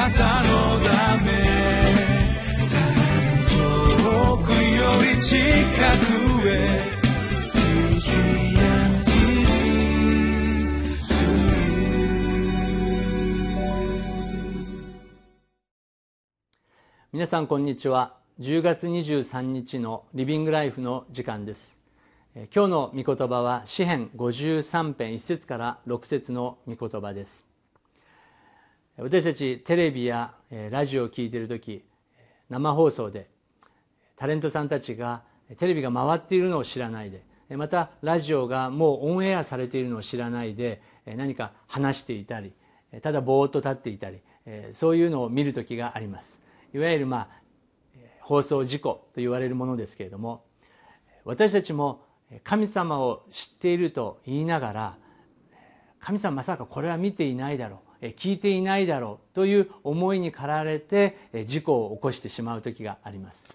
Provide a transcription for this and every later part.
なたのため遠くより近くへ皆さんこんにちは。10月23日のリビングライフの時間です。今日の御言葉は詩編53編1節から6節の御言葉です。私たちテレビやラジオを聴いている時生放送でタレントさんたちがテレビが回っているのを知らないでまたラジオがもうオンエアされているのを知らないで何か話していたりただぼーっと立っていたりそういうのを見る時があります。いわゆるまあ放送事故と言われるものですけれども私たちも神様を知っていると言いながら神様まさかこれは見ていないだろう。聞いていないだろうという思いに駆られて事故を起こしてしまう時があります。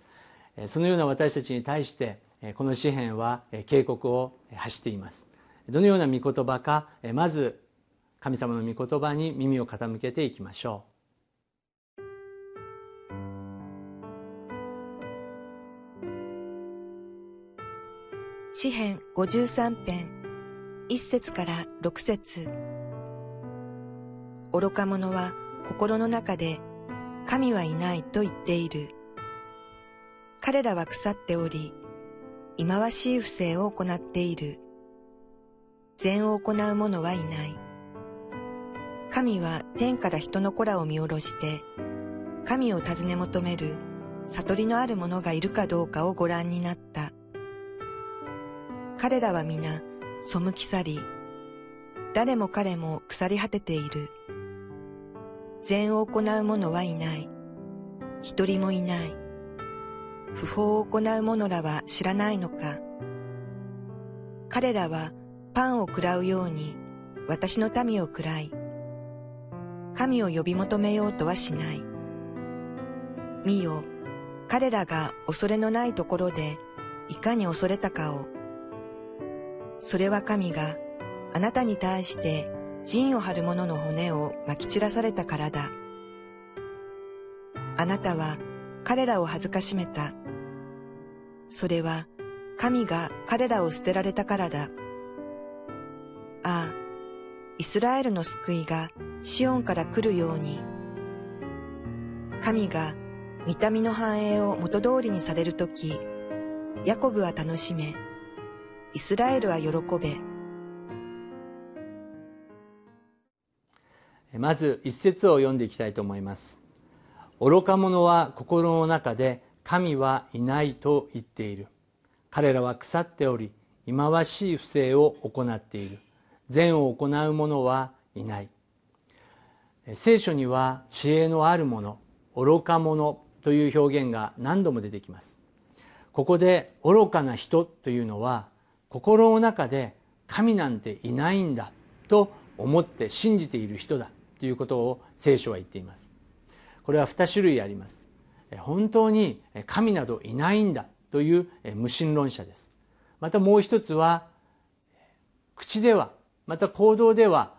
そのような私たちに対してこの詩篇は警告を発しています。どのような御言葉かまず神様の御言葉に耳を傾けていきましょう。詩編53編1節から6節。愚か者は心の中で神はいないと言っている。彼らは腐っており、忌まわしい不正を行っている。善を行う者はいない。神は天から人の子らを見下ろして、神を尋ね求める悟りのある者がいるかどうかをご覧になった。彼らは皆背き去り、誰も彼も腐り果てている。善を行う者はいない。一人もいない。不法を行う者らは知らないのか。彼らはパンを喰らうように私の民を喰らい、神を呼び求めようとはしない。見よ、彼らが恐れのないところでいかに恐れたかをそれは神があなたに対して陣を張る者の骨をまき散らされたからだ。あなたは彼らを恥ずかしめた。それは神が彼らを捨てられたからだ。ああ、イスラエルの救いがシオンから来るように。神が見た目の繁栄を元通りにされるとき、ヤコブは楽しめ、イスラエルは喜べ。まず一節を読んでいきたいと思います。愚か者は心の中で神はいないと言っている。彼らは腐っており忌まわしい不正を行っている。善を行う者はいない。聖書には知恵のある者愚か者という表現が何度も出てきます。ここで愚かな人というのは心の中で神なんていないんだと思って信じている人だ。ということを聖書は言っています。これは2種類あります。本当に神などいないんだという無神論者です。またもう一つは口ではまた行動では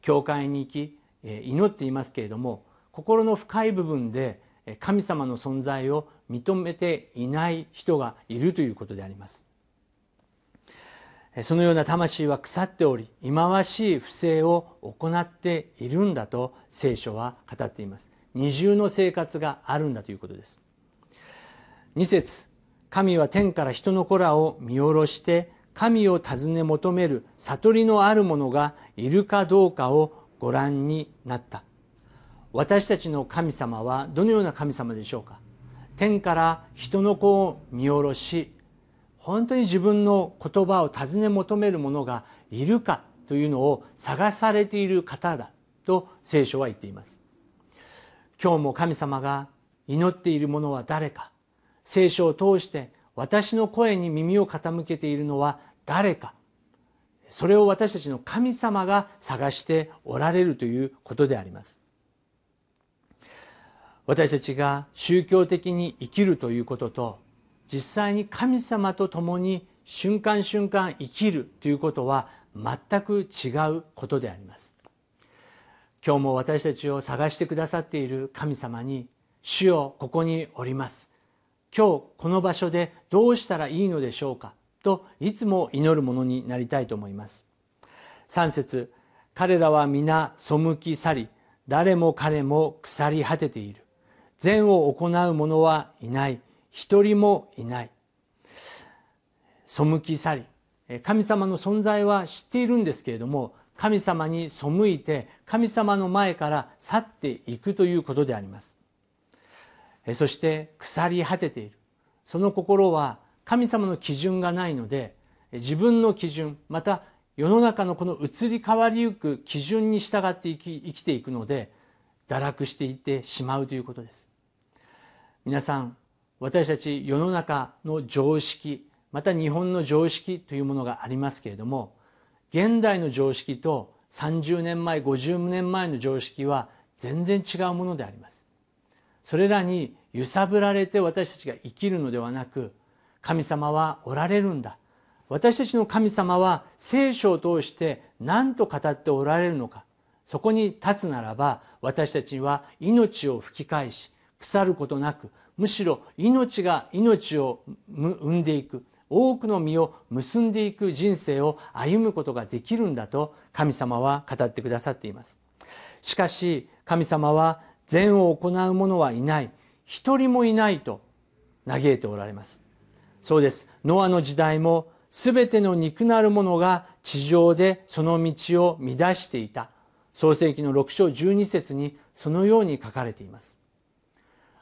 教会に行き祈っていますけれども心の深い部分で神様の存在を認めていない人がいるということであります。そのような魂は腐っており忌まわしい不正を行っているんだと聖書は語っています。二重の生活があるんだということです。二節神は天から人の子らを見下ろして神を尋ね求める悟りのある者がいるかどうかをご覧になった。私たちの神様はどのような神様でしょうか。天から人の子を見下ろし本当に自分の言葉を尋ね求める者がいるかというのを探されている方だと聖書は言っています。今日も神様が祈っている者は誰か。聖書を通して私の声に耳を傾けているのは誰か。それを私たちの神様が探しておられるということであります。私たちが宗教的に生きるということと実際に神様と共に瞬間瞬間生きるということは全く違うことであります。今日も私たちを探してくださっている神様に主よここにおります。今日この場所でどうしたらいいのでしょうかといつも祈るものになりたいと思います。3節彼らは皆背き去り誰も彼も腐り果てている。善を行う者はいない。一人もいない。背き去り。神様の存在は知っているんですけれども神様に背いて神様の前から去っていくということであります。そして腐り果てている。その心は神様の基準がないので自分の基準また世の中のこの移り変わりゆく基準に従って生き生きていくので堕落していってしまうということです。皆さん私たち世の中の常識また日本の常識というものがありますけれども現代の常識と30年前50年前の常識は全然違うものであります。それらに揺さぶられて私たちが生きるのではなく神様はおられるんだ。私たちの神様は聖書を通して何と語っておられるのか。そこに立つならば私たちは命を吹き返し腐ることなくむしろ命が命を生んでいく多くの実を結んでいく人生を歩むことができるんだと神様は語ってくださっています。しかし神様は善を行う者はいない。一人もいないと嘆いておられます。そうです。ノアの時代も全ての肉なるものが地上でその道を乱していた。創世紀の6章12節にそのように書かれています。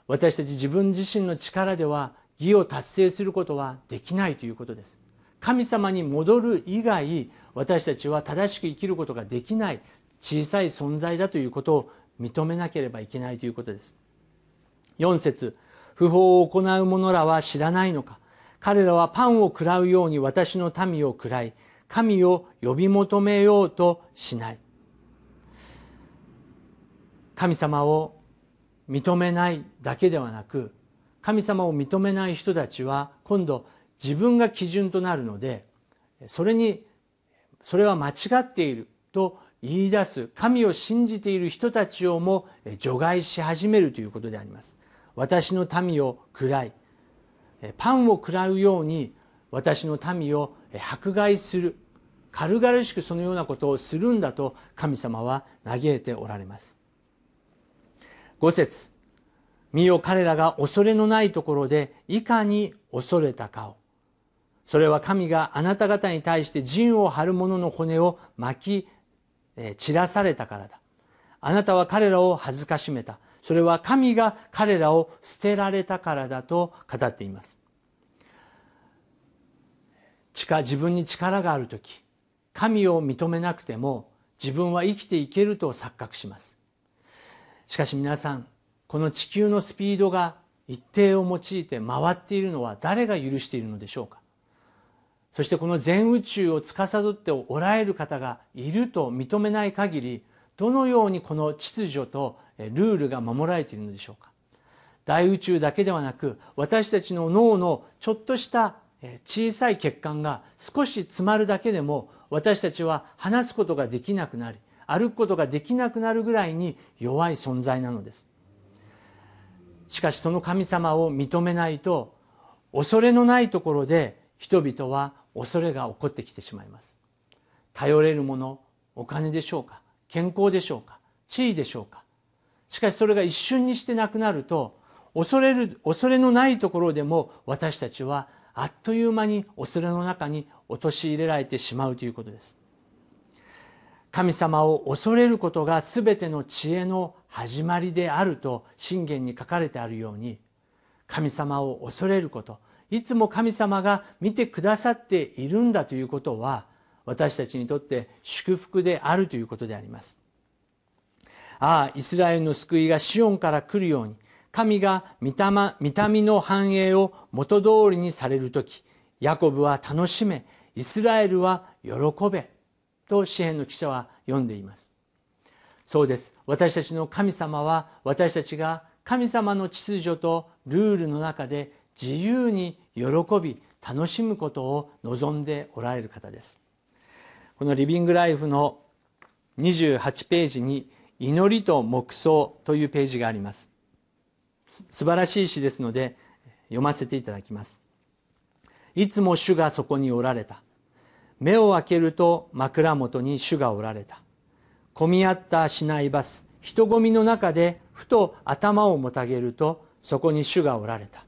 私たち自分自身の力では義を達成することはできないということです。神様に戻る以外私たちは正しく生きることができない小さい存在だということを認めなければいけないということです。4節不法を行う者らは知らないのか。彼らはパンを食らうように私の民を食らい神を呼び求めようとしない。神様を認めないだけではなく神様を認めない人たちは今度自分が基準となるのでそれにそれは間違っていると言い出す神を信じている人たちをも除外し始めるということであります。私の民を喰らいパンを食らうように私の民を迫害する軽々しくそのようなことをするんだと神様は嘆いておられます。5節。身を彼らが恐れのないところでいかに恐れたかを。それは神があなた方に対して陣を張る者の骨を巻き散らされたからだ。あなたは彼らを恥ずかしめた。それは神が彼らを捨てられたからだと語っています。自分に力がある時神を認めなくても自分は生きていけると錯覚します。しかし皆さんこの地球のスピードが一定を用いて回っているのは誰が許しているのでしょうか？そしてこの全宇宙を司っておられる方がいると認めない限りどのようにこの秩序とルールが守られているのでしょうか？大宇宙だけではなく私たちの脳のちょっとした小さい血管が少し詰まるだけでも私たちは話すことができなくなり歩くことができなくなるぐらいに弱い存在なのです。しかしその神様を認めないと恐れのないところで人々は恐れが起こってきてしまいます。頼れるものお金でしょうか健康でしょうか地位でしょうか。しかしそれが一瞬にしてなくなると恐れる恐れのないところでも私たちはあっという間に恐れの中に陥れられてしまうということです。神様を恐れることが全ての知恵の始まりであると信玄に書かれてあるように神様を恐れることいつも神様が見てくださっているんだということは私たちにとって祝福であるということであります。ああイスラエルの救いがシオンから来るように神が御霊の繁栄を元通りにされる時ヤコブは楽しめイスラエルは喜べ。と詩篇の記者は読んでいます。そうです。私たちの神様は私たちが神様の秩序とルールの中で自由に喜び楽しむことを望んでおられる方です。このリビングライフの28ページに祈りと黙想というページがあります。す素晴らしい詩ですので読ませていただきます。いつも主がそこにおられた。目を開けると枕元に主がおられた。混み合った市内バス人混みの中でふと頭をもたげるとそこに主がおられた。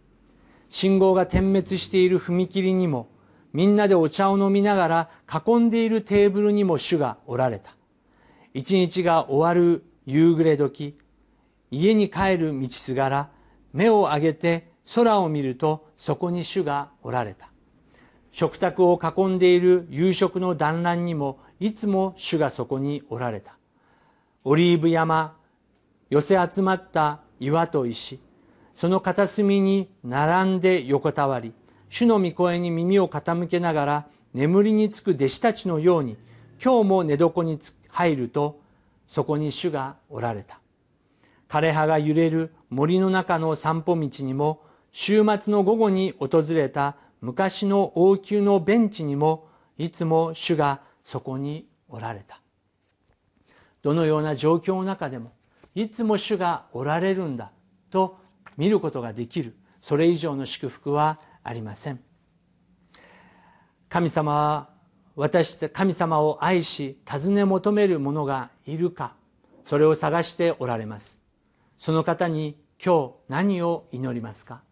信号が点滅している踏切にもみんなでお茶を飲みながら囲んでいるテーブルにも主がおられた。一日が終わる夕暮れ時家に帰る道すがら目を上げて空を見るとそこに主がおられた。食卓を囲んでいる夕食の団らんにもいつも主がそこにおられた。オリーブ山寄せ集まった岩と石その片隅に並んで横たわり主の御声に耳を傾けながら眠りにつく弟子たちのように今日も寝床に入るとそこに主がおられた。枯葉が揺れる森の中の散歩道にも週末の午後に訪れた昔の王宮のベンチにもいつも主がそこにおられた。どのような状況の中でもいつも主がおられるんだと見ることができる。それ以上の祝福はありません。神様は私神様を愛し尋ね求める者がいるかそれを探しておられます。その方に今日何を祈りますか？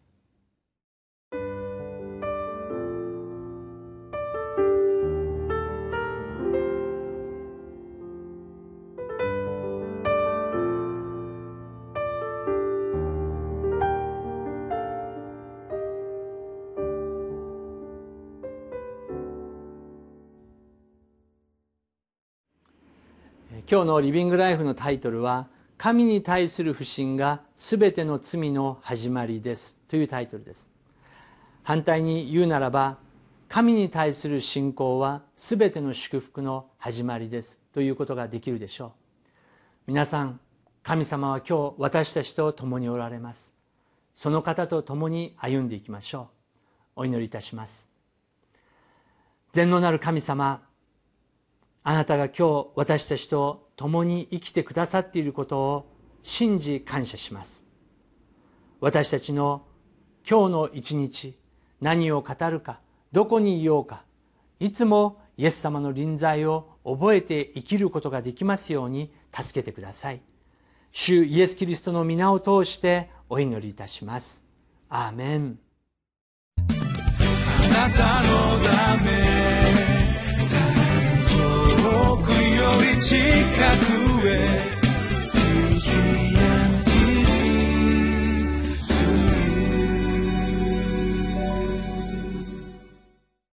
今日のリビングライフのタイトルは神に対する不信がすべての罪の始まりです。というタイトルです。反対に言うならば神に対する信仰はすべての祝福の始まりです。ということができるでしょう。皆さん神様は今日私たちと共におられます。その方と共に歩んでいきましょう。お祈りいたします。全能なる神様あなたが今日私たちと共に生きてくださっていることを信じ感謝します。私たちの今日の一日何を語るかどこにいようかいつもイエス様の臨在を覚えて生きることができますように助けてください。主イエス・キリストの皆を通してお祈りいたします。アーメン。あなたのため。遠くより近くへ